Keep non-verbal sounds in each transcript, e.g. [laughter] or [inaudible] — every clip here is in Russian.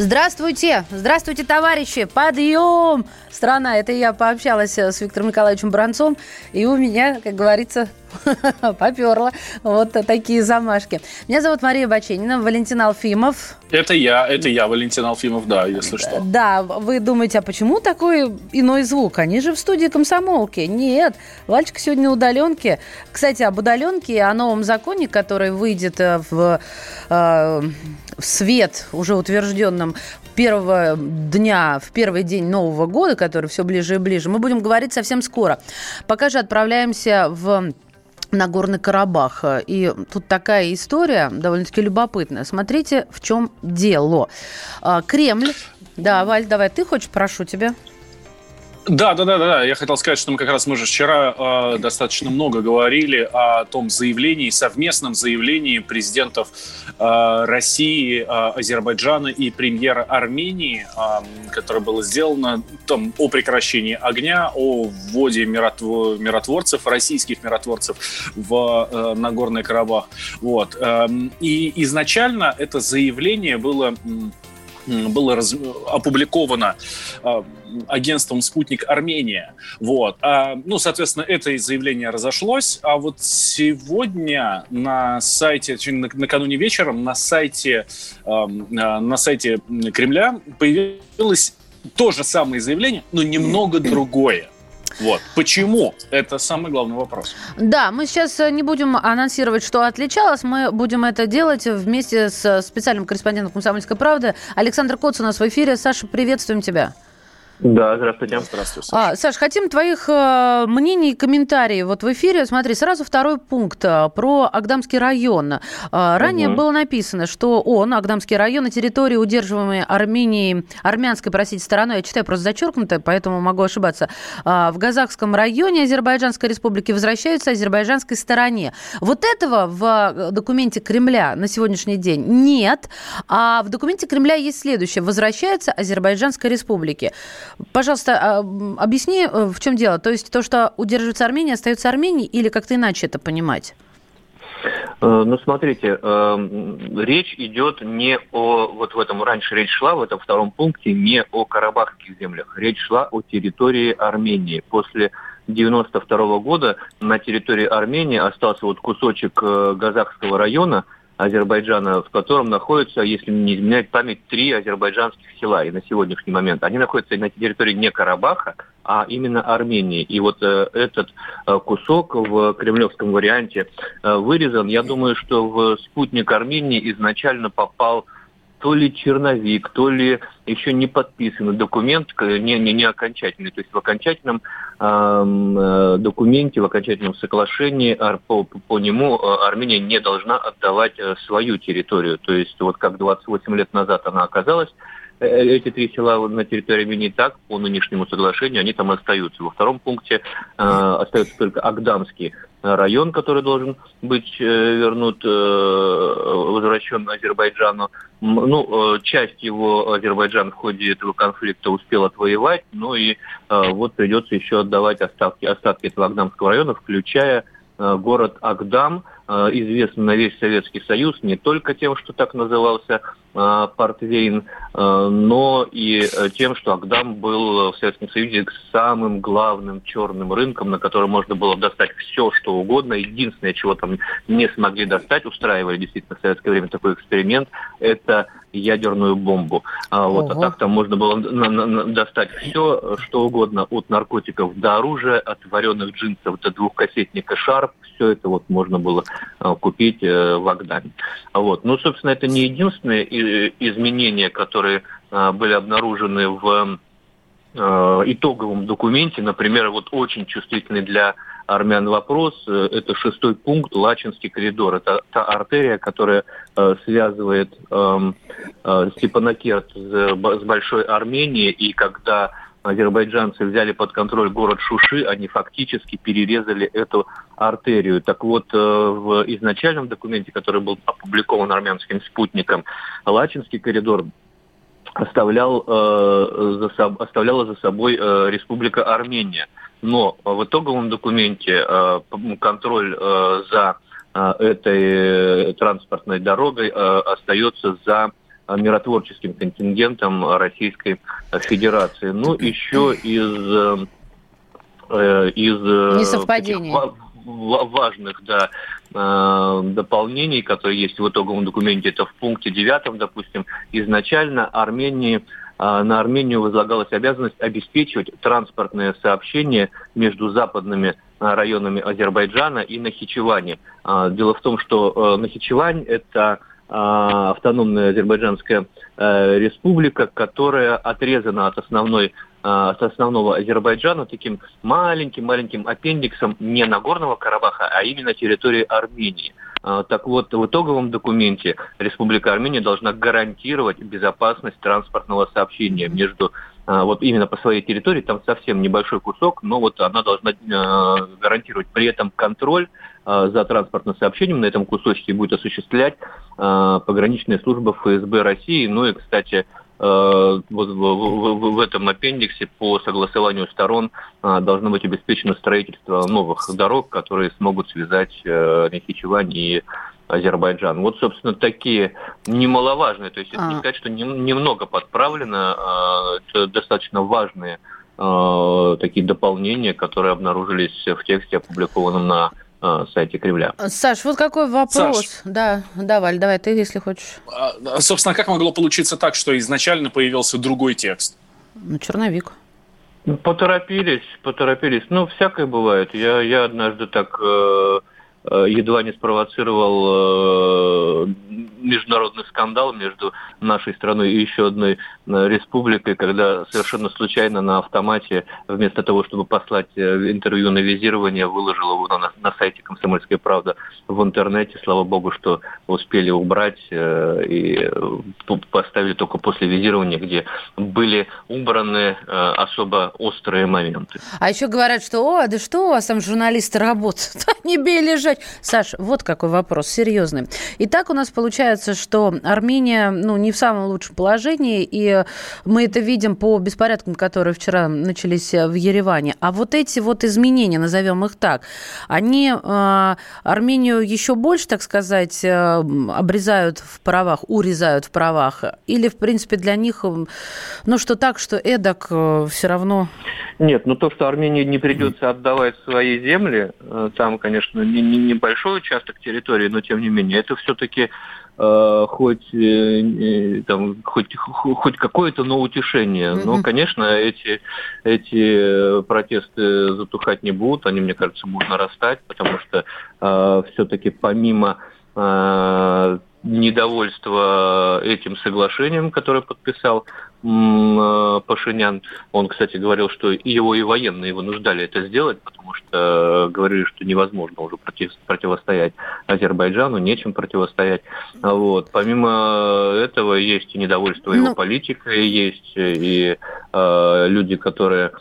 Здравствуйте, здравствуйте, товарищи, подъем! Страна, это я пообщалась с Виктором Николаевичем Бранцом, и у меня, как говорится, [laughs] поперла вот такие замашки. Меня зовут Мария Баченина, Валентин Алфимов. Это я, это я, Валентин Алфимов, да, если что. Да, вы думаете, а почему такой иной звук? Они же в студии комсомолки. Нет, Вальчик сегодня на удаленке. Кстати, об удаленке и о новом законе, который выйдет э, в, э, в свет, уже утвержденном первого дня, в первый день Нового года, который все ближе и ближе, мы будем говорить совсем скоро. Пока же отправляемся в Нагорный Карабах. И тут такая история довольно-таки любопытная. Смотрите, в чем дело. А, Кремль. Да, Валь, давай, ты хочешь, прошу тебя. Да, да, да, да. Я хотел сказать, что мы как раз мы же вчера э, достаточно много говорили о том заявлении, совместном заявлении президентов э, России, э, Азербайджана и премьера Армении, э, которое было сделано там, о прекращении огня, о вводе миротв... миротворцев, российских миротворцев в э, Нагорный Карабах. Вот. Э, и изначально это заявление было было раз, опубликовано э, агентством «Спутник Армения». Вот. А, ну, соответственно, это заявление разошлось. А вот сегодня на сайте, накануне вечером, на сайте, э, на сайте Кремля появилось то же самое заявление, но немного [clears throat] другое. Вот. Почему? Это самый главный вопрос. Да, мы сейчас э, не будем анонсировать, что отличалось. Мы будем это делать вместе с специальным корреспондентом «Комсомольской правды». Александр Коц у нас в эфире. Саша, приветствуем тебя. Да, здравствуйте. Здравствуйте, Саша. А, Саш, хотим твоих э, мнений и комментариев. Вот в эфире, смотри, сразу второй пункт э, про Агдамский район. Э, ранее угу. было написано, что он, Агдамский район, на территории, удерживаемой Арменией, армянской, простите, стороной, я читаю просто зачеркнуто, поэтому могу ошибаться, э, в Казахском районе Азербайджанской республики возвращаются азербайджанской стороне. Вот этого в э, документе Кремля на сегодняшний день нет, а в документе Кремля есть следующее. Возвращается Азербайджанской республике. Пожалуйста, а, объясни, э, в чем дело. То есть то, что удерживается Армения, остается Арменией, или как-то иначе это понимать? Э, ну, смотрите, эм, речь идет не о, вот в этом раньше речь шла, в этом втором пункте, не о карабахских землях. Речь шла о территории Армении. После 92 года на территории Армении остался вот кусочек э, Газахского района – Азербайджана, в котором находится, если не изменяет память, три азербайджанских села. И на сегодняшний момент они находятся на территории не Карабаха, а именно Армении. И вот э, этот э, кусок в кремлевском варианте э, вырезан. Я думаю, что в спутник Армении изначально попал то ли черновик, то ли еще не подписанный документ, не, не, не окончательный. То есть в окончательном э, документе, в окончательном соглашении по, по нему э, Армения не должна отдавать э, свою территорию. То есть вот как 28 лет назад она оказалась, Э, эти три села на территории Армении так, по нынешнему соглашению, они там остаются. Во втором пункте э, остается только Агдамский район, который должен быть вернут, э, возвращен Азербайджану. Ну, э, часть его Азербайджан в ходе этого конфликта успел отвоевать, ну и э, вот придется еще отдавать остатки, остатки этого Агдамского района, включая э, город Агдам, э, известный на весь Советский Союз не только тем, что так назывался Э, портвейн, э, но и тем, что Агдам был в Советском Союзе самым главным черным рынком, на котором можно было достать все, что угодно. Единственное, чего там не смогли достать, устраивали действительно в советское время такой эксперимент, это ядерную бомбу. А, вот, а так там можно было на, на, достать все, что угодно, от наркотиков до оружия, от вареных джинсов до двухкассетника Шарп, все это вот можно было купить а, в Агдаме. Вот. Ну, собственно, это не единственные изменения, которые были обнаружены в итоговом документе, например, вот очень чувствительный для армян вопрос, э, это шестой пункт, Лачинский коридор. Это та артерия, которая э, связывает эм, э, Степанакерт с Большой Арменией, и когда азербайджанцы взяли под контроль город Шуши, они фактически перерезали эту артерию. Так вот, э, в изначальном документе, который был опубликован армянским спутником, Лачинский коридор оставлял, э, за, оставляла за собой э, Республика Армения. Но в итоговом документе э, контроль э, за э, этой транспортной дорогой э, остается за миротворческим контингентом Российской Федерации. Ну, еще из, э, из э, Несовпадений. важных да, э, дополнений, которые есть в итоговом документе, это в пункте девятом, допустим, изначально Армении на Армению возлагалась обязанность обеспечивать транспортное сообщение между западными районами Азербайджана и Нахичевани. Дело в том, что Нахичевань – это автономная азербайджанская э, республика, которая отрезана от основной а, от основного Азербайджана таким маленьким-маленьким аппендиксом не Нагорного Карабаха, а именно территории Армении. А, так вот, в итоговом документе Республика Армения должна гарантировать безопасность транспортного сообщения между вот именно по своей территории, там совсем небольшой кусок, но вот она должна гарантировать при этом контроль а, за транспортным сообщением на этом кусочке будет осуществлять а, пограничная служба ФСБ России. Ну и, кстати, а, вот в, этом аппендиксе по согласованию сторон должно быть обеспечено строительство новых дорог, которые смогут связать Нахичевань и Азербайджан. Вот, собственно, такие немаловажные, то есть это не сказать, что немного подправлено, это достаточно важные такие дополнения, которые обнаружились в тексте, опубликованном на Э, сайте Кремля. Саш, вот какой вопрос. Саш, да, давай, давай, ты, если хочешь. А, собственно, как могло получиться так, что изначально появился другой текст? Ну, черновик. Ну, поторопились, поторопились. Ну, всякое бывает. Я, я однажды так э, э едва не спровоцировал э, международный скандал между нашей страной и еще одной э, республикой, когда совершенно случайно на автомате, вместо того, чтобы послать э, интервью на визирование, выложил его на, на сайте «Комсомольская правда» в интернете. Слава богу, что успели убрать э, и поставили только после визирования, где были убраны особо острые моменты. А еще говорят, что «О, да что у вас там журналисты работают? [laughs] Не бей лежать!» Саш, вот какой вопрос, серьезный. Итак, у нас получается что Армения ну, не в самом лучшем положении, и мы это видим по беспорядкам, которые вчера начались в Ереване. А вот эти вот изменения, назовем их так, они э, Армению еще больше, так сказать, э, обрезают в правах, урезают в правах? Или, в принципе, для них, ну, что так, что эдак э, все равно... Нет, ну то, что Армении не придется отдавать свои земли, э, там, конечно, не, не небольшой участок территории, но тем не менее, это все-таки Э, хоть, э, там, хоть, хоть какое-то, но утешение. Mm-hmm. Но, конечно, эти, эти протесты затухать не будут, они, мне кажется, будут нарастать, потому что э, все-таки помимо э, недовольства этим соглашением, которое подписал Э, Пашинян, он, кстати, говорил, что его и военные вынуждали это сделать, потому что э, говорили, что невозможно уже против, противостоять Азербайджану, нечем противостоять. Вот. Помимо этого есть и недовольство его ну... политикой, есть и э, люди, которые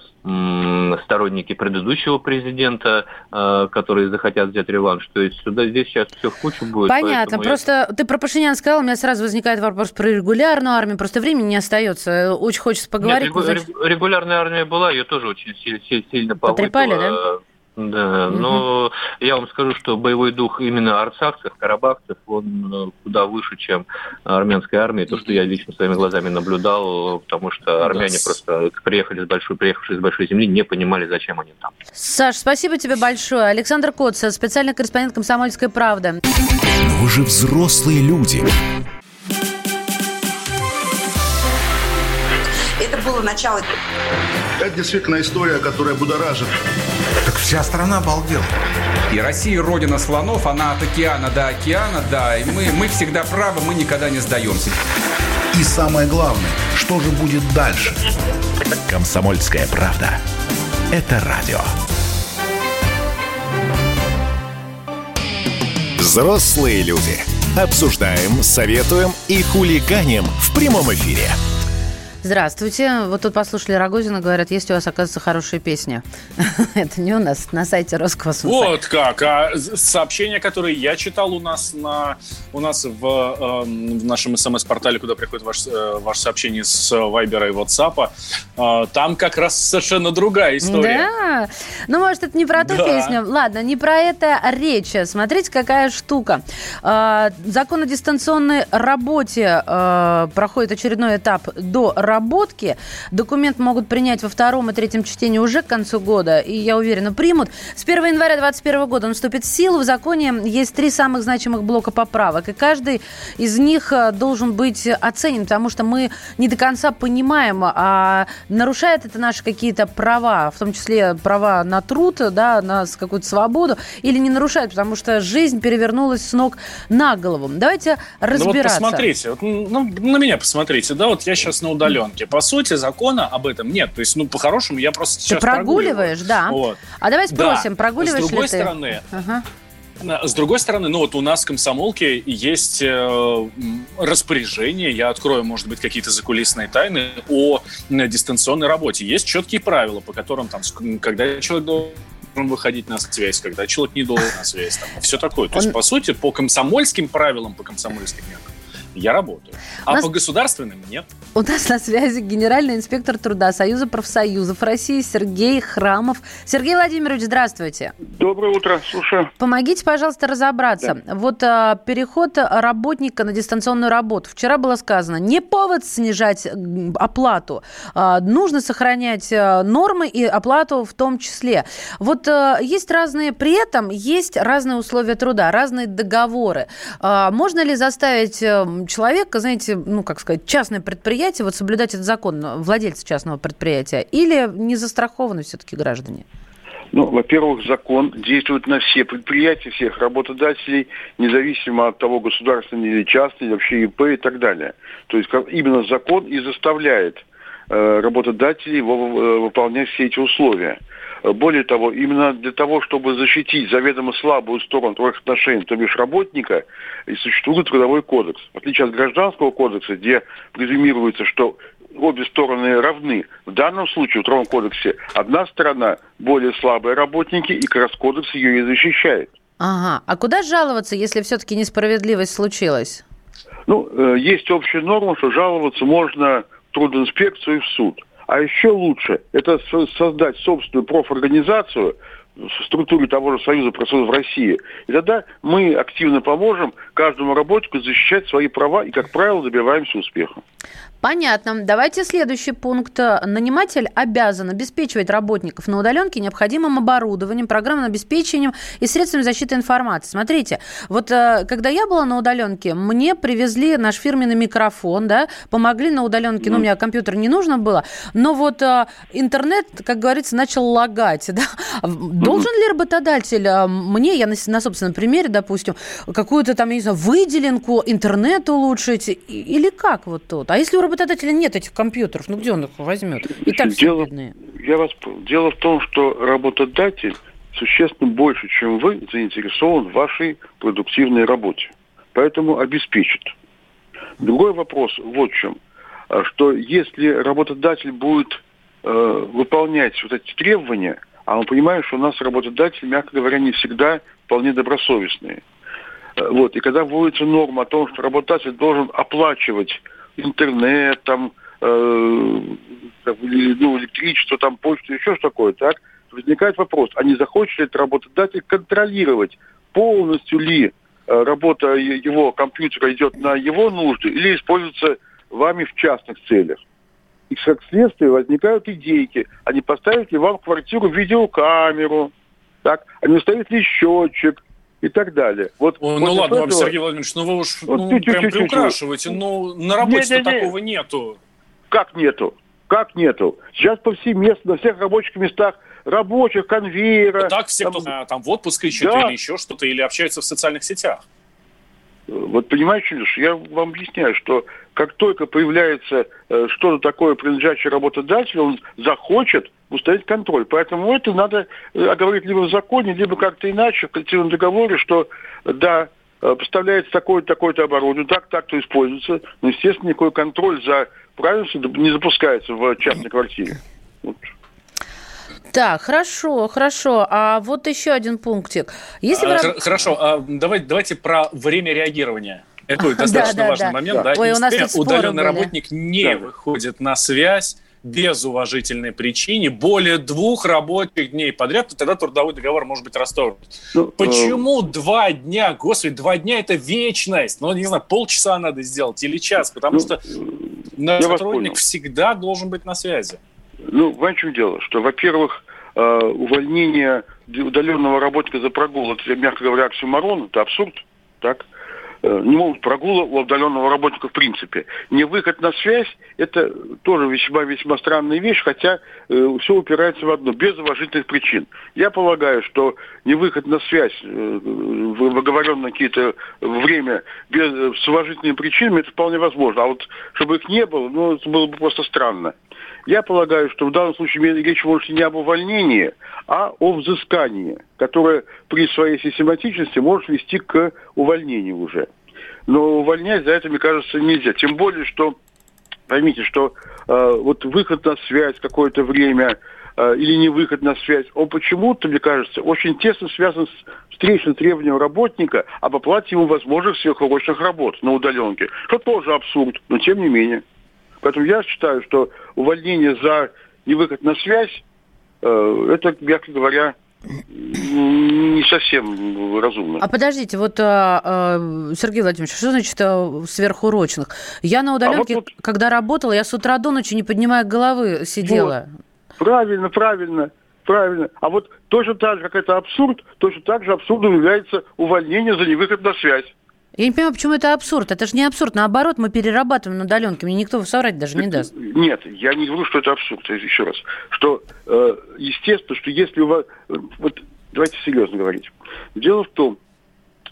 сторонники предыдущего президента, э, которые захотят взять реванш. То есть сюда здесь сейчас все в кучу будет. Понятно. Просто я... ты про Пашинян сказал, у меня сразу возникает вопрос про регулярную армию. Просто времени не остается. Очень хочется поговорить. Нет, регулярная армия была, ее тоже очень сильно, сильно повысила. Потрепали, да? Да, угу. но я вам скажу, что боевой дух именно арцахцев, карабахцев, он э, куда выше, чем армянской армии. То, что я лично своими глазами наблюдал, потому что армяне да. просто приехали с большой, приехавшие с большой земли, не понимали, зачем они там. Саш, спасибо тебе большое. Александр Коц, специальный корреспондент «Комсомольской правды». Но вы же взрослые люди. Это было начало. Это действительно история, которая будоражит. Так вся страна обалдела. И Россия родина слонов, она от океана до океана, да, и мы, мы всегда правы, мы никогда не сдаемся. И самое главное, что же будет дальше? Комсомольская правда. Это радио. Взрослые люди. Обсуждаем, советуем и хулиганим в прямом эфире. Здравствуйте. Вот тут послушали Рогозина, говорят, есть у вас, оказывается, хорошая песня. [laughs] Это не у нас, на сайте Роскосмоса. Вот как. А сообщения, которые я читал у нас на у нас в, э, в нашем смс-портале, куда приходит ваш, э, ваше сообщение с Вайбера и WhatsApp, э, там как раз совершенно другая история. Да? Ну, может, это не про ту Да. песню. Ладно, не про это речь. Смотрите, какая штука. А, Закон о дистанционной работе а, проходит очередной этап до работки. Документ могут принять во втором и третьем чтении уже к концу года, и я уверена, примут. С 1 января 2021 года он вступит в силу. В законе есть три самых значимых блока поправок, и каждый из них а, должен быть оценен, потому что мы не до конца понимаем, а нарушает это наши какие-то права, в том числе права на труд, да, на какую-то свободу, или не нарушает, потому что жизнь перевернулась с ног на голову. Давайте Ну вот разбираться. посмотрите, вот, ну, на меня посмотрите, да, вот я сейчас на удаленке. По сути, закона об этом нет. То есть, ну, по-хорошему, я просто Ты сейчас прогуливаешь, да. Вот. А давай Да. спросим, прогуливаешь С другой ли ты? стороны, Ага. С другой стороны, ну вот у нас в комсомолке есть э, распоряжение, я открою, может быть, какие-то закулисные тайны о дистанционной работе. Есть четкие правила, по которым там, когда человек должен выходить на связь, когда человек не должен на связь, там, все такое. То есть, Он- по сути, по комсомольским правилам, по комсомольским меркам я работаю. А нас- по государственным нет. У нас на связи генеральный инспектор труда Союза профсоюзов России Сергей Храмов. Сергей Владимирович, здравствуйте. Доброе утро, слушаю. Помогите, пожалуйста, разобраться. Вот а, переход работника на дистанционную работу. Вчера было сказано, не повод снижать оплату. А, нужно сохранять а, нормы и оплату в том числе. Вот а, есть разные, при этом есть разные условия труда, разные договоры. А, можно ли заставить человека, знаете, ну, как сказать, частное предприятие, вот соблюдать этот закон, владельца частного предприятия, или не застрахованы все-таки граждане? Ну, во-первых, закон действует на все предприятия, всех работодателей, независимо от того, государственный или частный, вообще ИП и так далее. То есть именно закон и заставляет э, работодателей э, выполнять все эти условия. Э, Более того, именно для того, чтобы защитить заведомо слабую сторону трудовых отношений, то бишь работника, и существует трудовой кодекс. В отличие от гражданского кодекса, где презюмируется, что обе стороны равны. В данном случае в Трудовом кодексе одна сторона более слабая работники, и как раз кодекс ее и защищает. Ага. А куда жаловаться, если все-таки несправедливость случилась? Ну, э, есть общая норма, что жаловаться можно в трудоинспекцию и в суд. А еще лучше это со- создать собственную профорганизацию в структуре того же Союза профсоюзов России. И тогда мы активно поможем каждому работнику защищать свои права и, как правило, добиваемся успеха. Понятно. Давайте следующий пункт. Наниматель обязан обеспечивать работников на удаленке необходимым оборудованием, программным обеспечением и средствами защиты информации. Смотрите, вот э, когда я была на удаленке, мне привезли наш фирменный микрофон, да, помогли на удаленке, ну, у меня компьютер не нужно было, но вот э, интернет, как говорится, начал лагать, [laughs] да. Должен ли работодатель э, мне, я на, на собственном примере, допустим, какую-то там, я не знаю, выделенку, интернет улучшить, или как вот тут? А если у работодателя нет этих компьютеров, ну где он их возьмет? И так все Дело- бедные. Я вас. Дело в том, что работодатель существенно больше, чем вы, заинтересован в вашей продуктивной работе. Поэтому обеспечит. Другой вопрос вот в чем. А, Что если работодатель будет э, выполнять вот эти требования, а мы понимаем, что у нас работодатели, мягко говоря, не всегда вполне добросовестные. Э, Вот. И когда вводится норма о том, что работодатель должен оплачивать интернет, там, э, ну, электричество, там, почту, еще что такое, так, возникает вопрос, а не захочет ли этот работодатель контролировать, полностью ли э, работа его компьютера идет на его нужды или используется вами в частных целях. И как следствие возникают идейки, а не поставить ли вам в квартиру видеокамеру, так, а не ли счетчик и так далее. Вот, Ой, вот ну ладно вам, этого- Сергей Владимирович, ну вы уж Вот ну, чуть-чуть, прям чуть-чуть. приукрашиваете. Ну, на работе-то Не-не-не. такого нету. Как нету? Как нету? Сейчас повсеместно на всех рабочих местах рабочих, конвейера. Вот так все, там, кто а, там в отпуск ищет Да. или еще что-то, или общаются в социальных сетях. Вот понимаете, я вам объясняю, что как только появляется э, что-то такое, принадлежащее работодателю, он захочет установить контроль. Поэтому это надо э, оговорить либо в законе, либо как-то иначе, в коллективном договоре, что да, э, поставляется такое-то, такое-то оборудование, так, так-то используется, но, естественно, никакой контроль за правильно не запускается в частной квартире. Вот. Так, хорошо, хорошо. А вот еще один пунктик. Если а, вы... Хорошо, а, давайте, давайте про время реагирования. Это [laughs] достаточно да, важный да, момент. Да. Ой, у нас удаленный работник не да. выходит на связь без уважительной причины более двух рабочих дней подряд, то тогда трудовой договор может быть расторгнут. Ну, Почему э... два дня? Господи, два дня – это вечность. Ну, не знаю, полчаса надо сделать или час, потому ну, что сотрудник всегда должен быть на связи. Ну, в чем дело? Что, во-первых, э, увольнение удаленного работника за прогул, это, мягко говоря, оксюмарон, это абсурд, так? Э, не могут прогула у удаленного работника в принципе. Не выход на связь – это тоже весьма-весьма странная вещь, хотя э, все упирается в одно – без уважительных причин. Я полагаю, что не выход на связь э, в оговоренное какие-то время без, э, с уважительными причинами – это вполне возможно. А вот чтобы их не было, ну, это было бы просто странно. Я полагаю, что в данном случае речь может не об увольнении, а о взыскании, которое при своей систематичности может вести к увольнению уже. Но увольнять за это, мне кажется, нельзя. Тем более, что, поймите, что э, вот выход на связь какое-то время э, или не выход на связь, он почему-то, мне кажется, очень тесно связан с встречным требованием работника об оплате ему возможных сверхурочных работ на удаленке, что тоже абсурд, но тем не менее. Поэтому я считаю, что увольнение за невыход на связь, э, это, мягко говоря, не совсем разумно. А подождите, вот, а, Сергей Владимирович, что значит а, сверхурочных? Я на удаленке, а вот, вот... когда работала, я с утра до ночи, не поднимая головы, сидела. Вот. Правильно, правильно, правильно. А вот точно так же, как это абсурд, точно так же абсурдом является увольнение за невыход на связь. Я не понимаю, почему это абсурд. Это же не абсурд. Наоборот, мы перерабатываем на удаленке. Мне никто соврать даже не даст. Нет, я не говорю, что это абсурд. Еще раз. Что, э, естественно, что если у вас... Вот давайте серьезно говорить. Дело в том,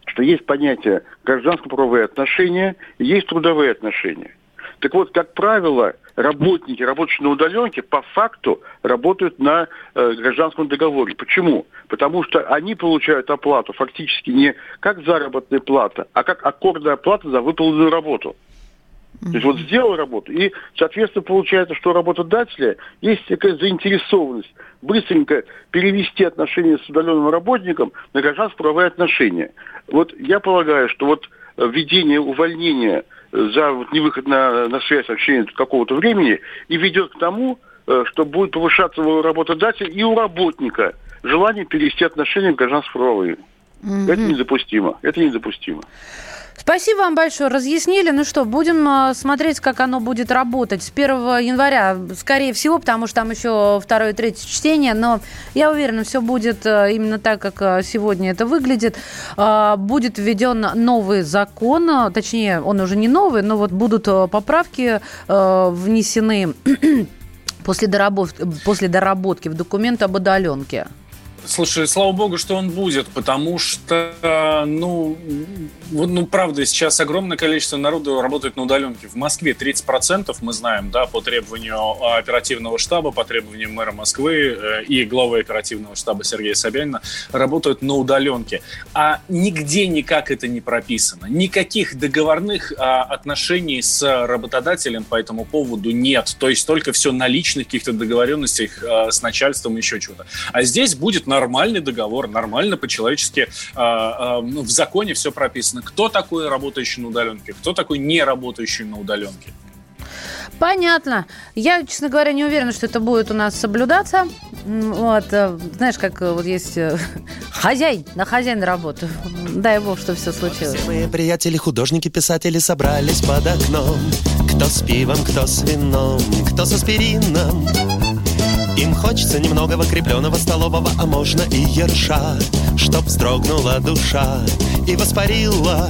что есть понятие гражданско-правовые отношения и есть трудовые отношения. Так вот, как правило, работники, работающие на удаленке, по факту работают на э, гражданском договоре. Почему? Потому что они получают оплату фактически не как заработная плата, а как аккордная плата за выполненную работу. То есть вот сделал работу, и, соответственно, получается, что у работодателя есть такая заинтересованность быстренько перевести отношения с удаленным работником на гражданско-правовые отношения. Вот я полагаю, что вот введение увольнения за вот, невыход на, на связь в течение какого-то времени и ведет к тому, э, что будет повышаться у работодателя и у работника желание перевести отношения в гражданско-правовые. Угу. Это недопустимо. Это недопустимо. Спасибо вам большое. Разъяснили. Ну что, будем а, смотреть, как оно будет работать с 1 января, скорее всего, потому что там еще второе и третье чтение. Но я уверена, все будет а, именно так, как а, сегодня это выглядит. Будет введен новый закон, точнее, он уже не новый, но вот будут поправки внесены [clears throat] после доработки, после доработки в документ об удаленке. Слушай, слава богу, что он будет, потому что, ну, ну, правда, сейчас огромное количество народу работает на удаленке. В Москве 30% мы знаем, да, по требованию оперативного штаба, по требованию мэра Москвы э, и главы оперативного штаба Сергея Собянина работают на удаленке. А нигде никак это не прописано. Никаких договорных а, отношений с работодателем по этому поводу нет. То есть только все на личных каких-то договоренностях а, с начальством, еще чего-то. А здесь будет нормальный договор, нормально по-человечески а, ну, в законе все прописано. Кто такой работающий на удаленке, кто такой не работающий на удаленке. Понятно. Я, честно говоря, не уверена, что это будет у нас соблюдаться. Вот, э, знаешь, как э, вот есть э, [laughs] хозяин, на хозяин работы. [laughs] Дай бог, что все случилось. Все мои приятели, художники, писатели собрались под окном. Кто с пивом, кто с вином, кто с аспирином. Им хочется немного крепленого столового, а можно и ерша, Чтоб вздрогнула душа и воспарила.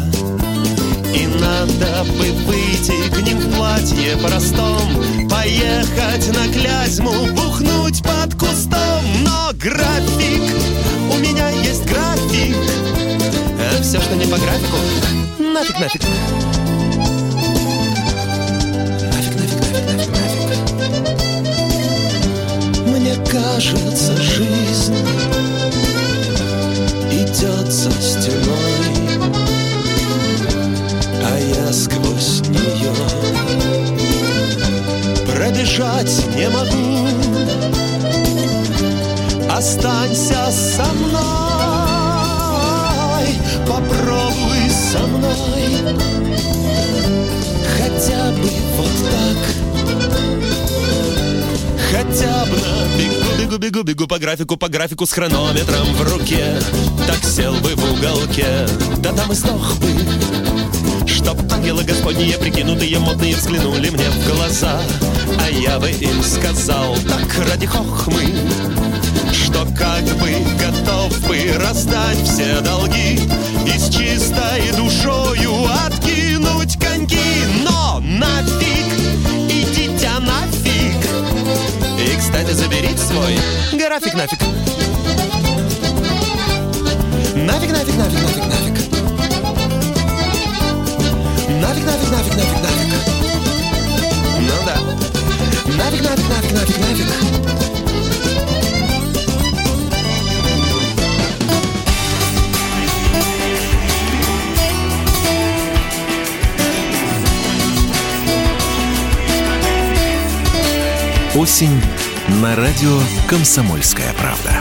И надо бы выйти к ним в платье простом, Поехать на Клязьму, бухнуть под кустом. Но график, у меня есть график, а все, что не по графику, нафиг, нафиг. Кажется, жизнь графику, по графику с хронометром в руке. Так сел бы в уголке, да там и сдох бы. Чтоб ангелы господние прикинутые модные взглянули мне в глаза. А я бы им сказал так ради хохмы Что как бы готов бы раздать все долги И с чистой душою откинуть коньки Но нафиг, идите нафиг Кстати, заберите свой график нафиг Нафиг, нафиг, нафиг, нафиг, нафиг Нафиг, нафиг, нафиг, нафиг, нафиг. Ну да. Нафиг, нафиг, нафиг, нафиг, нафиг. Осень на радио «Комсомольская правда».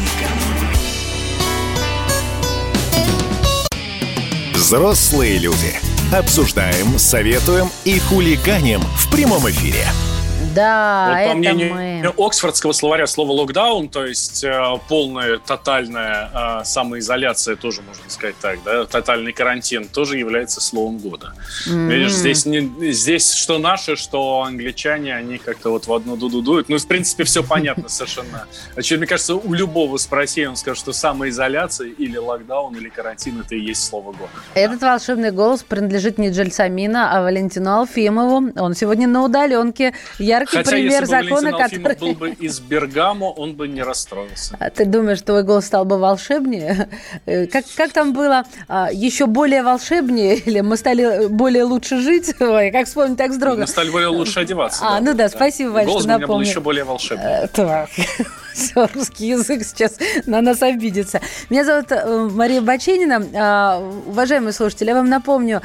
Взрослые люди. Обсуждаем, советуем и хулиганим в прямом эфире. Да, вот, по это мнению мы. Оксфордского словаря слово локдаун, то есть э, полная тотальная э, самоизоляция, тоже можно сказать так, да, тотальный карантин, тоже является словом года. М. Видишь, здесь, не, здесь что наши, что англичане, они как-то вот в одну дуду дуют. Ну, в принципе, все понятно совершенно. Очевидно, мне кажется, у любого спроси, он скажет, что самоизоляция или локдаун, или карантин, это и есть слово года. Этот волшебный голос принадлежит не Джельсамина, а Валентину Алфимову. Он сегодня на удаленке. Яркий Хотя, пример закона, Алфимов который... был бы из Бергамо, он бы не расстроился. А ты думаешь, твой голос стал бы волшебнее? Э, Как, как там было? А, Еще более волшебнее? [laughs] Или мы стали более лучше жить? [laughs] Ой, как вспомнить, так вздрогнул. Мы стали более лучше одеваться. А, ну да, спасибо, Валь, Голос что бы у меня был напомнил. еще более волшебный. Э, Так, все, русский язык сейчас на нас обидится. Меня зовут э, Мария Баченина. А, Уважаемые слушатели, я вам напомню,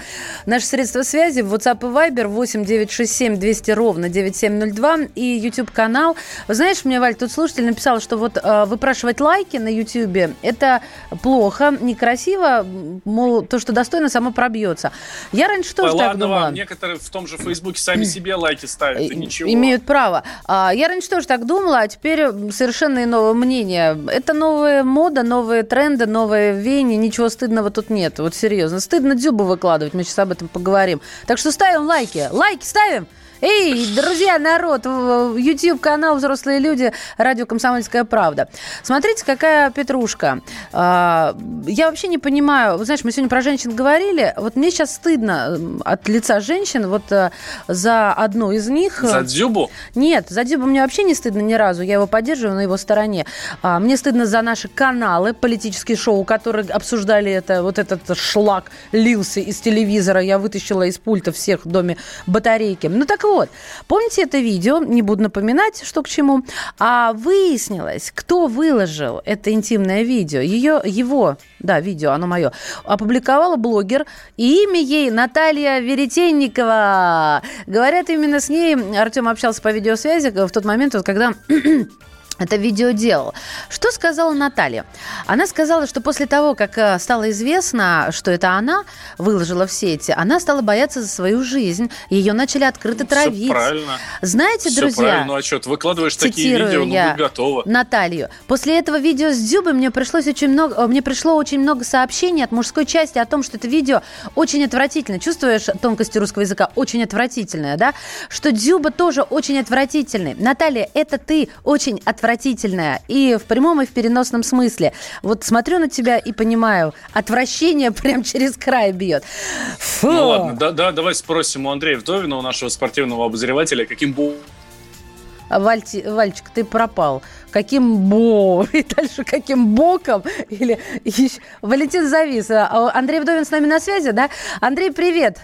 наши средства связи WhatsApp и Viber 8 967 200 ровно 9702 и YouTube-канал. Вы знаешь, мне, Валь, тут слушатель написал, что вот э, выпрашивать лайки на YouTube – это плохо, некрасиво, мол, то, что достойно, само пробьется. Я раньше тоже так Ладно думала. вам, некоторые в том же Фейсбуке сами себе лайки ставят, и ничего. Имеют право. А, Я раньше тоже так думала, а теперь совершенно иного мнения. Это новая мода, новые тренды, новые веяния. Ничего стыдного тут нет. Вот серьезно. Стыдно дзюбу выкладывать. Мы сейчас об этом поговорим. Так что ставим лайки. Лайки ставим! Эй, друзья, народ, YouTube-канал «Взрослые люди», радио «Комсомольская правда». Смотрите, какая петрушка. А, Я вообще не понимаю, вы знаешь, мы сегодня про женщин говорили, вот мне сейчас стыдно от лица женщин вот э, за одну из них. За Дзюбу? Нет, за Дзюбу мне вообще не стыдно ни разу. Я его поддерживаю на его стороне. А, мне стыдно за наши каналы, политические шоу, которые обсуждали это. Вот этот шлак лился из телевизора. Я вытащила из пульта всех в доме батарейки. Ну так вот, помните это видео? Не буду напоминать, что к чему. А выяснилось, кто выложил это интимное видео. Ее, его, да, видео, оно мое, опубликовала блогер. И имя ей Наталья Веретенникова. Говорят, именно с ней Артем общался по видеосвязи в тот момент, вот, когда это видео делал. Что сказала Наталья? Она сказала, что после того, как э, стало известно, что это она выложила в сети, она стала бояться за свою жизнь. Ее начали открыто травить. Все правильно. Знаете, Все друзья, правильно. Ну а что, ты выкладываешь такие видео, ну я будь готова. Наталью. После этого видео с Дзюбой мне пришлось очень много, э, мне пришло очень много сообщений от мужской части о том, что это видео очень отвратительно. Чувствуешь тонкости русского языка? Очень отвратительное, да? Что Дзюба тоже очень отвратительный. Наталья, это ты очень отвратительная. И в прямом, и в переносном смысле. Вот смотрю на тебя и понимаю, отвращение [laughs] прям через край бьет. Фу. Ну ладно, да, да, давай спросим у Андрея Вдовина, у нашего спортивного обозревателя, каким был Вальти, Вальчик, ты пропал. Каким бо? [laughs] И дальше каким боком? Или еще- Валентин завис. А, Андрей Вдовин с нами на связи, да? Андрей, привет.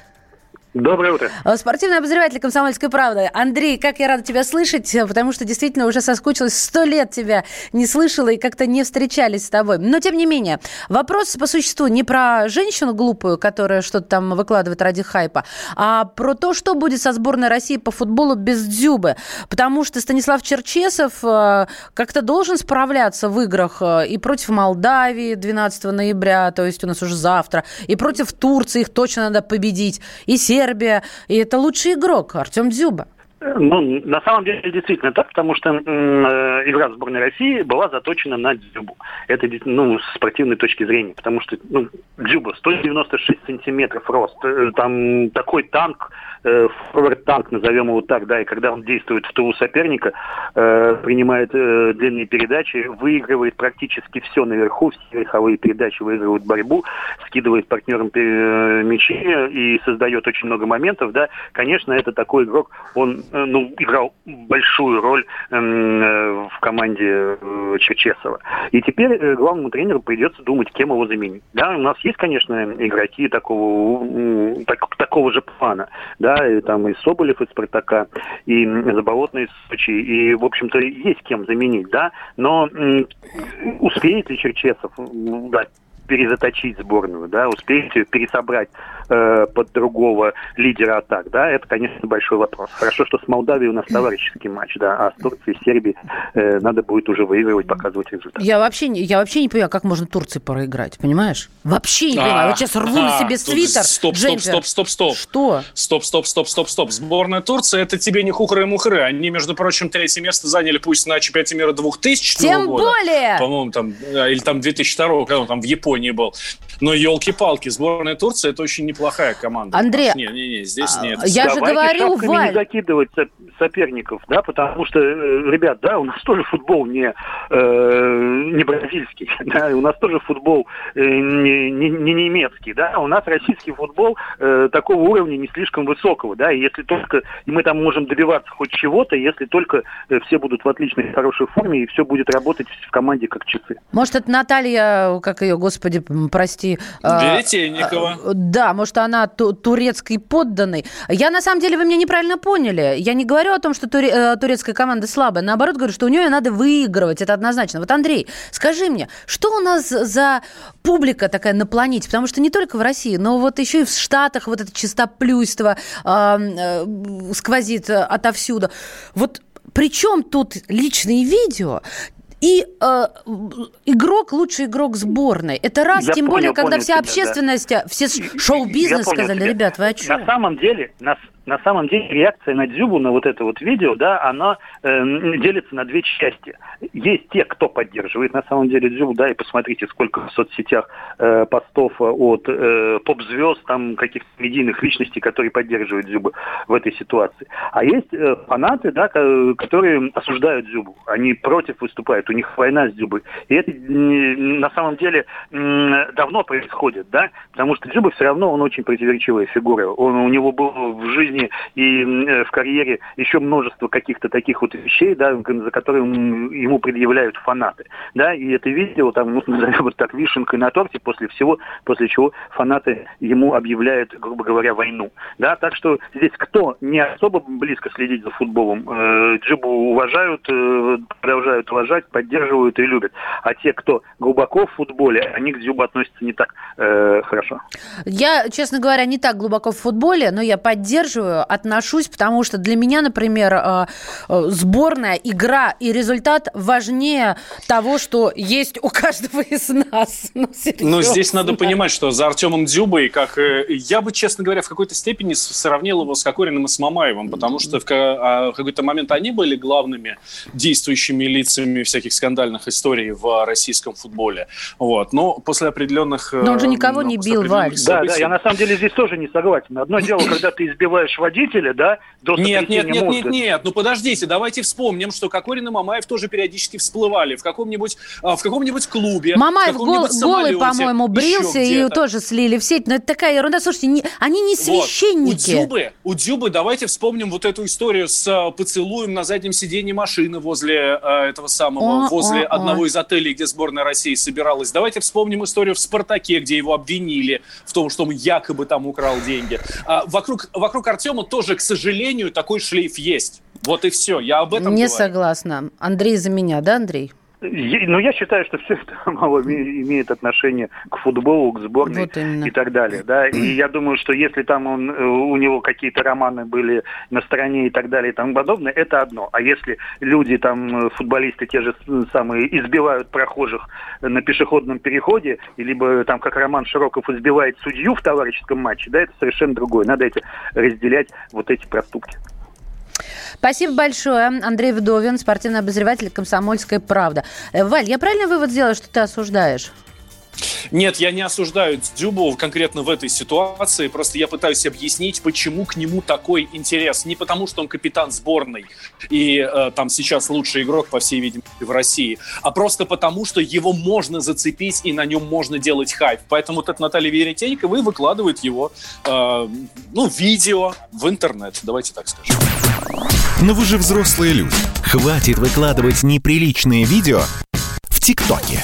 Доброе утро. А, Спортивный обозреватель «Комсомольской правды». Андрей, как я рада тебя слышать, потому что действительно уже соскучилась. Сто лет тебя не слышала и как-то не встречались с тобой. Но, тем не менее, вопрос по существу не про женщину глупую, которая что-то там выкладывает ради хайпа, а про то, что будет со сборной России по футболу без Дзюбы. Потому что Станислав Черчесов э, как-то должен справляться в играх э, и против Молдавии 12 ноября, то есть у нас уже завтра, и против Турции их точно надо победить, и Сербия. И это лучший игрок Артем Дзюба. Ну, на самом деле действительно так, потому что э, игра сборной России была заточена на Дзюбу. Это ну, с спортивной точки зрения, потому что ну, Дзюба 196 сантиметров рост, э, там такой танк, э, форвард-танк, назовем его так, да, и когда он действует в тылу соперника, э, принимает э, длинные передачи, выигрывает практически все наверху, все верховые передачи выигрывают борьбу, скидывает партнерам э, мячи и создает очень много моментов, да, конечно, это такой игрок, он ну, играл большую роль эм, э, в команде э, Черчесова. И теперь главному тренеру придется думать, кем его заменить. Да, у нас есть, конечно, игроки такого, так, такого же плана. Да, и там и Соболев из Спартака, и Заболотный из Сочи, и, в общем-то, есть кем заменить, да, но успеет ли Черчесов да, перезаточить сборную, да, успеть пересобрать э, под другого лидера атак, да, это, конечно, большой вопрос. Хорошо, что с Молдавией у нас товарищеский матч, да, а с Турцией, Сербией э, надо будет уже выигрывать, показывать результат. Я вообще, я вообще не понимаю, как можно Турции проиграть, понимаешь? Вообще не понимаю. Вот сейчас рву на себе свитер, Стоп, стоп, стоп, стоп, стоп. Что? Стоп, стоп, стоп, стоп, стоп. Сборная Турции, это тебе не хухры и мухры. Они, между прочим, третье место заняли пусть на чемпионате мира 2000 Тем года. более! По-моему, там, или там 2002 когда он там в Японии был. Но елки-палки, сборная Турции это очень неплохая команда. Андрей, не, не, не, здесь а, нет. Я же говорю, Валь. не закидывать соперников, да, потому что, э, ребят, да, у нас тоже футбол не, э, не бразильский, [laughs] да, у нас тоже футбол э, не, не, не немецкий, да, у нас российский футбол э, такого уровня не слишком высокого, да, и если только, и мы там можем добиваться хоть чего-то, если только э, все будут в отличной, хорошей форме, и все будет работать в команде как часы. Может, это Наталья, как ее, господи, прости, Белоруссии. Веретенникова. А, да, может, она турецкой подданной. Я, на самом деле, вы меня неправильно поняли. Я не говорю о том, что э, турецкая команда слабая. Наоборот, говорю, что у нее надо выигрывать. Это однозначно. Вот, Андрей, скажи мне, что у нас за публика такая на планете? Потому что не только в России, но вот еще и в Штатах вот это чистоплюйство э, сквозит отовсюду. Вот причем тут личные видео? И э, игрок лучший игрок сборной. Это раз, я тем понял, более, когда понял вся тебя, общественность, да. все шоу-бизнес сказали, тебя. ребят, вы о чем? На самом деле, на, на самом деле реакция на Дзюбу, на вот это вот видео, да, она э, делится на две части. Есть те, кто поддерживает на самом деле Дзюбу, да, и посмотрите, сколько в соцсетях э, постов от э, поп-звезд, там каких-то медийных личностей, которые поддерживают Дзюбу в этой ситуации. А есть э, фанаты, да, которые осуждают Дзюбу. Они против выступают, у них война с Дзюбой. И это на самом деле давно происходит, да, потому что Дзюба все равно, он очень противоречивая фигура. Он, у него был в жизни жизни и э, в карьере еще множество каких-то таких вот вещей, да, за которые ему предъявляют фанаты. Да, и это видео, там, ну, [laughs] вот так, вишенкой на торте, после всего, после чего фанаты ему объявляют, грубо говоря, войну. Да, так что здесь кто не особо близко следит за футболом, э, Джибу уважают, э, продолжают уважать, поддерживают и любят. А те, кто глубоко в футболе, они к Дзюбу относятся не так э, хорошо. Я, честно говоря, не так глубоко в футболе, но я поддерживаю поддерживаю, отношусь, потому что для меня, например, э, э, сборная, игра и результат важнее того, что есть у каждого из нас. [laughs] Ну, Но здесь надо понимать, что за Артемом Дзюбой, как э, я бы, честно говоря, в какой-то степени сравнил его с Кокориным и с Мамаевым, потому что а, в какой-то момент они были главными действующими лицами всяких скандальных историй в российском футболе. Вот. Но после определенных... Но он же никого не бил, Валь. Да, да, я на самом деле здесь тоже не согласен. Одно дело, когда ты избиваешь наш водителя, да, до Нет, нет, нет, нет, нет, ну подождите, давайте вспомним, что Кокорин и Мамаев тоже периодически всплывали в каком-нибудь, а, в каком-нибудь клубе. Мамаев гол, голый, по-моему, брился и тоже слили в сеть. Но это такая ерунда. Слушайте, не, они не священники. Вот. У Дюбы, у Дюбы, давайте вспомним вот эту историю с а, поцелуем на заднем сиденье машины возле а, этого самого, о, возле о, одного о. из отелей, где сборная России собиралась. Давайте вспомним историю в «Спартаке», где его обвинили в том, что он якобы там украл деньги. А, вокруг, вокруг Артема тоже, к сожалению, такой шлейф есть. Вот и все. Я об этом Не говорю. согласна. Андрей за меня, да, Андрей? Ну, я считаю, что все это [laughs] мало имеет отношение к футболу, к сборной вот и так далее. Да? И я думаю, что если там он, э, у него какие-то романы были на стороне и так далее и тому подобное, это одно. А если люди, там, футболисты те же самые, избивают прохожих на пешеходном переходе, либо там, как Роман Широков избивает судью в товарищеском матче, да, это совершенно другое. Надо эти разделять вот эти проступки. Спасибо большое. Андрей Вдовин, спортивный обозреватель «Комсомольская правда». Э, Валь, я правильно вывод сделала, что ты осуждаешь? Нет, я не осуждаю Дзюбу конкретно в этой ситуации, просто я пытаюсь объяснить, почему к нему такой интерес. Не потому, что он капитан сборной и э, там сейчас лучший игрок, по всей видимости, в России, а просто потому, что его можно зацепить и на нем можно делать хайп. Поэтому вот эта Наталья Веретенникова и выкладывает его, э, ну, видео в интернет, давайте так скажем. Но вы же взрослые люди. Хватит выкладывать неприличные видео в ТикТоке.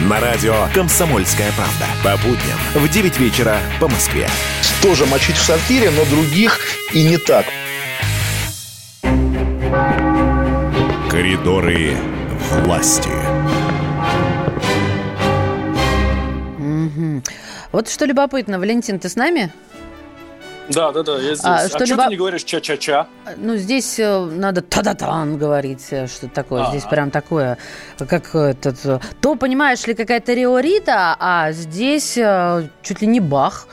На радио «Комсомольская правда». По будням в 9 вечера по Москве. Тоже мочить в сортире, но других и не так. Коридоры власти. Угу. Вот что любопытно, Валентин, ты с нами? Да, да, да, я здесь. А, а что, либо... ты не говоришь ча-ча-ча? Ну, здесь э, надо та-да-тан говорить, э, что такое. А-а-а. Здесь прям такое, как этот... Э, то, понимаешь ли, какая-то риорита, а здесь чуть ли не бах.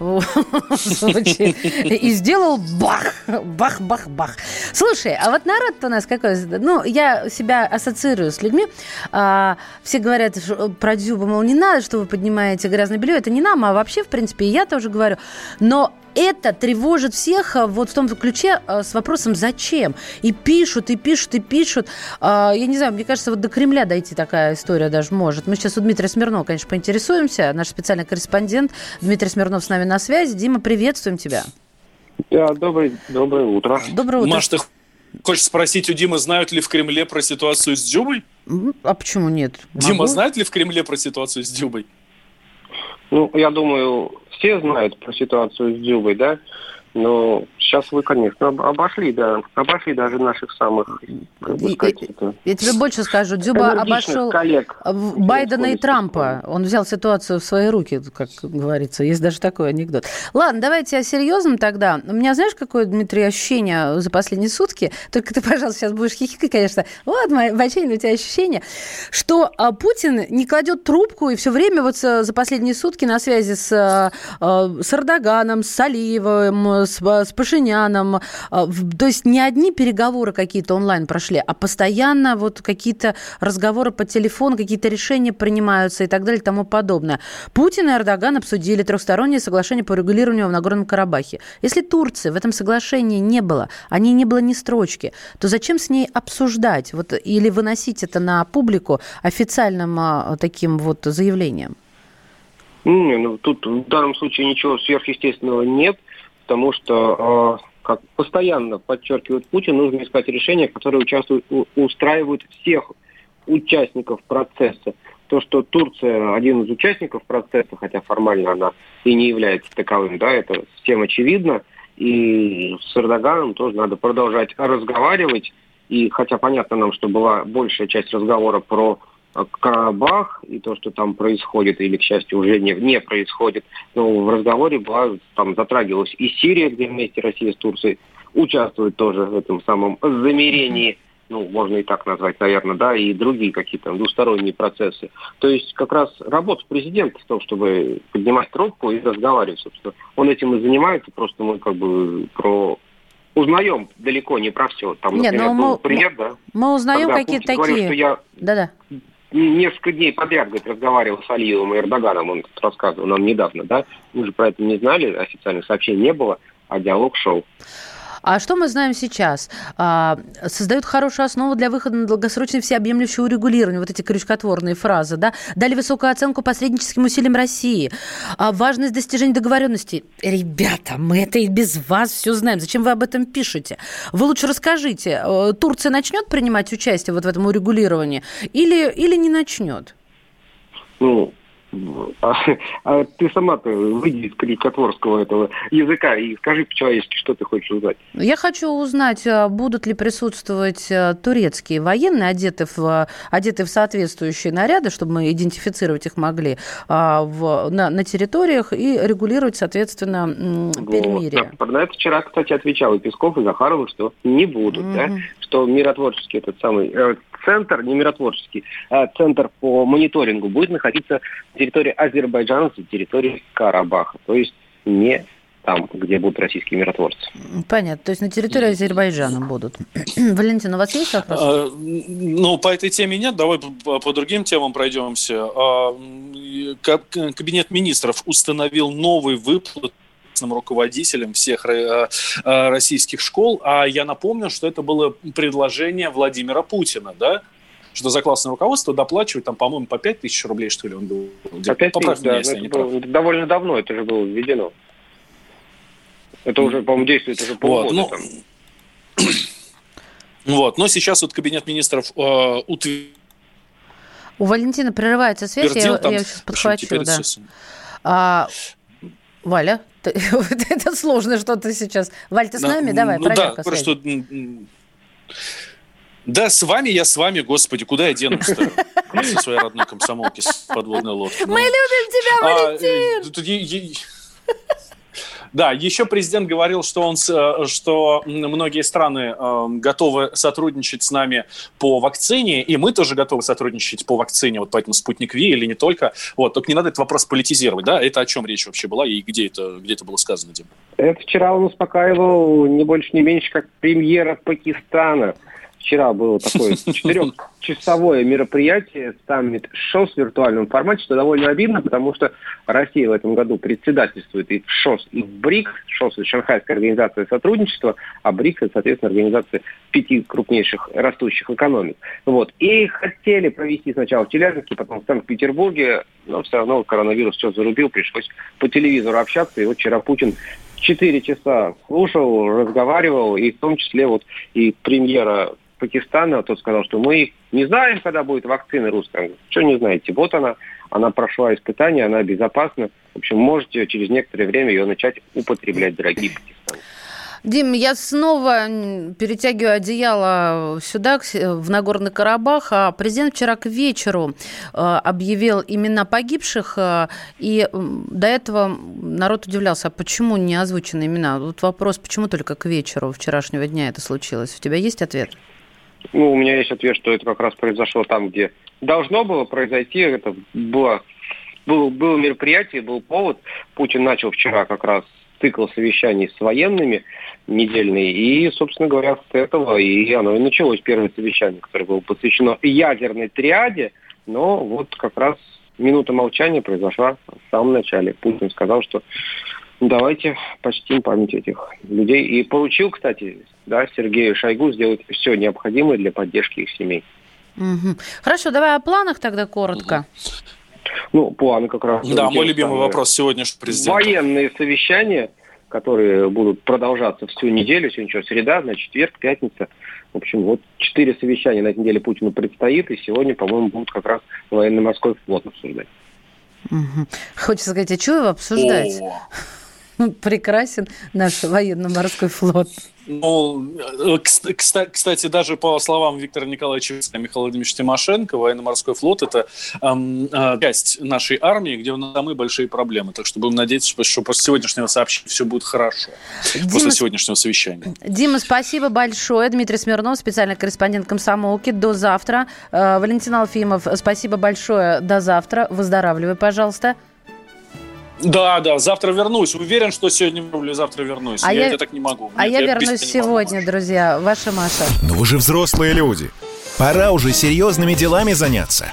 И сделал бах, бах, бах, бах. Слушай, а вот народ у нас какой? Ну, я себя ассоциирую с людьми. А, все говорят про Дзюба, мол, не надо, что вы поднимаете грязное белье. Это не нам, а вообще, в принципе, я тоже говорю. Но это тревожит всех а, вот в том ключе а, с вопросом «зачем?». И пишут, и пишут, и пишут. А, я не знаю, мне кажется, вот до Кремля дойти такая история даже может. Мы сейчас у Дмитрия Смирнова, конечно, поинтересуемся. Наш специальный корреспондент Дмитрий Смирнов с нами на связи. Дима, приветствуем тебя. Да, добрый, доброе утро. Доброе утро. Маш, ты хочешь спросить у Димы, знают ли в Кремле про ситуацию с Дзюбой? А почему нет? Дима, Могу? знает ли в Кремле про ситуацию с Дзюбой? Ну, я думаю, все знают про ситуацию с Дзюбой, да? Но сейчас вы, конечно, обошли, да, обошли даже наших самых... Я, я тебе больше скажу, Дзюба обошел коллег, Байдена и Трампа. Он взял ситуацию в свои руки, как говорится. Есть даже такой анекдот. Ладно, давайте о серьезном тогда. У меня, знаешь, какое, Дмитрий, ощущение за последние сутки? Только ты, пожалуйста, сейчас будешь хихикать, конечно. Вот, Баченин, у тебя ощущение, что а, Путин не кладет трубку и все время вот за последние сутки на связи с, а, а, с Эрдоганом, с Алиевым, с, с Пашиняном. А, то есть не одни переговоры какие-то онлайн прошли, а постоянно вот какие-то разговоры по телефону, какие-то решения принимаются и так далее и тому подобное. Путин и Эрдоган обсудили трехстороннее соглашение по регулированию в Нагорном Карабахе. Если Турции в этом соглашении не было, о ней не было ни строчки, то зачем с ней обсуждать вот, или выносить это на публику официальным а, таким вот заявлением? Не, ну, тут в данном случае ничего сверхъестественного нет потому что, э, как постоянно подчеркивает Путин, нужно искать решения, которые участвуют, устраивают всех участников процесса. То, что Турция один из участников процесса, хотя формально она и не является таковым, да, это всем очевидно. И с Эрдоганом тоже надо продолжать разговаривать. И хотя понятно нам, что была большая часть разговора про Карабах и то, что там происходит, или, к счастью, уже не, не происходит, но в разговоре была, там затрагивалась и Сирия, где вместе Россия с Турцией участвует тоже в этом самом замерении, ну, можно и так назвать, наверное, да, и другие какие-то двусторонние процессы. То есть как раз работа президента в том, чтобы поднимать трубку и разговаривать, собственно. Он этим и занимается, просто мы как бы про узнаем далеко не про все. Там, Нет, например, но мы, пример, да. Мы узнаем какие-то такие... Говорил, что я... Да-да несколько дней подряд, говорит, разговаривал с Алиевым и Эрдоганом, он рассказывал нам недавно, да, мы же про это не знали, официальных сообщений не было, а диалог шел. А что мы знаем сейчас? А, создают хорошую основу для выхода на долгосрочное всеобъемлющее урегулирование. Вот эти крючкотворные фразы, да? Дали высокую оценку посредническим усилиям России. А, важность достижения договоренности. Ребята, мы это и без вас все знаем. Зачем вы об этом пишете? Вы лучше расскажите, э, Турция начнет принимать участие вот в этом урегулировании или, или не начнет? Ну, А, а ты сама-то выйди из карикатворского этого языка и скажи по-человечески, что ты хочешь узнать. Я хочу узнать, а, будут ли присутствовать а, турецкие военные, одеты в, одеты в соответствующие наряды, чтобы мы идентифицировать их могли, в, на, на территориях и регулировать, соответственно, перемирие. Вот. На это вчера, кстати, отвечал и Песков, и Захарова, что не будут, mm-hmm. да, что миротворческий этот самый э, центр, не миротворческий, а центр по мониторингу будет находиться на территории Азербайджана, на территории Карабаха. То есть не там, где будут российские миротворцы. Понятно. То есть на территории Азербайджана будут. [clears throat] Валентин, у вас есть вопрос? А, ну, по этой теме нет. Давай по, по другим темам пройдемся. А, кабинет министров установил новый выплат руководителем всех э, э, российских школ. А я напомню, что это было предложение Владимира Путина, да? что за классное руководство доплачивать, там, по-моему, по 5 тысяч рублей, что ли, он был. По 5 тысяч, да, если это было, довольно давно это же было введено. Это уже, по-моему, действует уже полгода. Вот, ну, [clears throat] вот, но сейчас вот Кабинет министров э, утвердил у Валентина прерывается связь, я, там, я сейчас подхвачу, да. А, Валя, это [laughs] сложно что-то сейчас. Валь, ты с нами? Давай, ну, да, просто... Да, с вами я с вами, господи, куда я денусь-то? [laughs] Со своей родной комсомолки с подводной лодки. Мы любим тебя, а, Валентин! Да, еще президент говорил, что, он, э, что многие страны э, готовы сотрудничать с нами по вакцине, и мы тоже готовы сотрудничать по вакцине, вот поэтому спутник Ви или не только. Вот, только не надо этот вопрос политизировать, да? Это о чем речь вообще была и где это, где это было сказано, Дим? Это вчера он успокаивал не больше, не меньше, как премьера Пакистана – Вчера было такое [laughs] четырехчасовое мероприятие, саммит ШОС в виртуальном формате, что довольно обидно, потому что Россия в этом году председательствует и в ШОС, и в БРИК. ШОС – это Шанхайская организация сотрудничества, а БРИК – это, соответственно, организация пяти крупнейших растущих экономик. Вот. И хотели провести сначала в Челябинске, потом в Санкт-Петербурге, но все равно коронавирус все зарубил, пришлось по телевизору общаться, и вот вчера Путин четыре часа слушал, разговаривал, и в том числе вот и премьера Пакистана, тот сказал, что мы не знаем, когда будет вакцина русская. Что не знаете? Вот она, она прошла испытание, она безопасна. В общем, можете через некоторое время ее начать употреблять, дорогие пакистанцы. Дим, я снова перетягиваю одеяло сюда, в Нагорный Карабах. А президент вчера к вечеру э, объявил имена погибших, э, и до этого народ удивлялся, а почему не озвучены имена? Вот вопрос, почему только к вечеру вчерашнего дня это случилось? У тебя есть ответ? Ну, у меня есть ответ, что это как раз произошло там, где должно было произойти. Это было, было, было мероприятие, был повод. Путин начал вчера как раз цикл совещаний с военными недельный. И, собственно говоря, с этого и оно и началось, первое совещание, которое было посвящено ядерной триаде. Но вот как раз минута молчания произошла в самом начале. Путин сказал, что давайте почтим память этих людей. И поручил, кстати, да, Сергею Шойгу сделать все необходимое для поддержки их семей. Угу. Хорошо, давай о планах тогда коротко. Ну, планы как раз... Да, мой любимый вопрос сегодня, что президент. Военные совещания, которые будут продолжаться всю неделю, сегодня что, среда, значит, четверг, пятница. В общем, вот четыре совещания на этой неделе Путину предстоит, и сегодня, по-моему, будут как раз военно-морской флот обсуждать. Угу. Хочется сказать, а что его обсуждать? О. [laughs] прекрасен наш военно-морской флот. Ну, э, кстати, даже по словам Виктора Николаевича и Михаила Владимировича Тимошенко, военно-морской флот – это эм, э, часть нашей армии, где у нас самые большие проблемы. Так что будем надеяться, что после сегодняшнего сообщения все будет хорошо. Дима, после сегодняшнего совещания. Дима, спасибо большое. Дмитрий Смирнов, специальный корреспондент комсомолки. До завтра. Э, Валентин Алфимов, спасибо большое. До завтра. Выздоравливай, пожалуйста. Да, да, завтра вернусь. Уверен, что сегодня или завтра вернусь. А я, я так не могу. А Нет, я, я вернусь сегодня, могу, друзья. Ваша Маша. Но вы же взрослые люди. Пора уже серьезными делами заняться.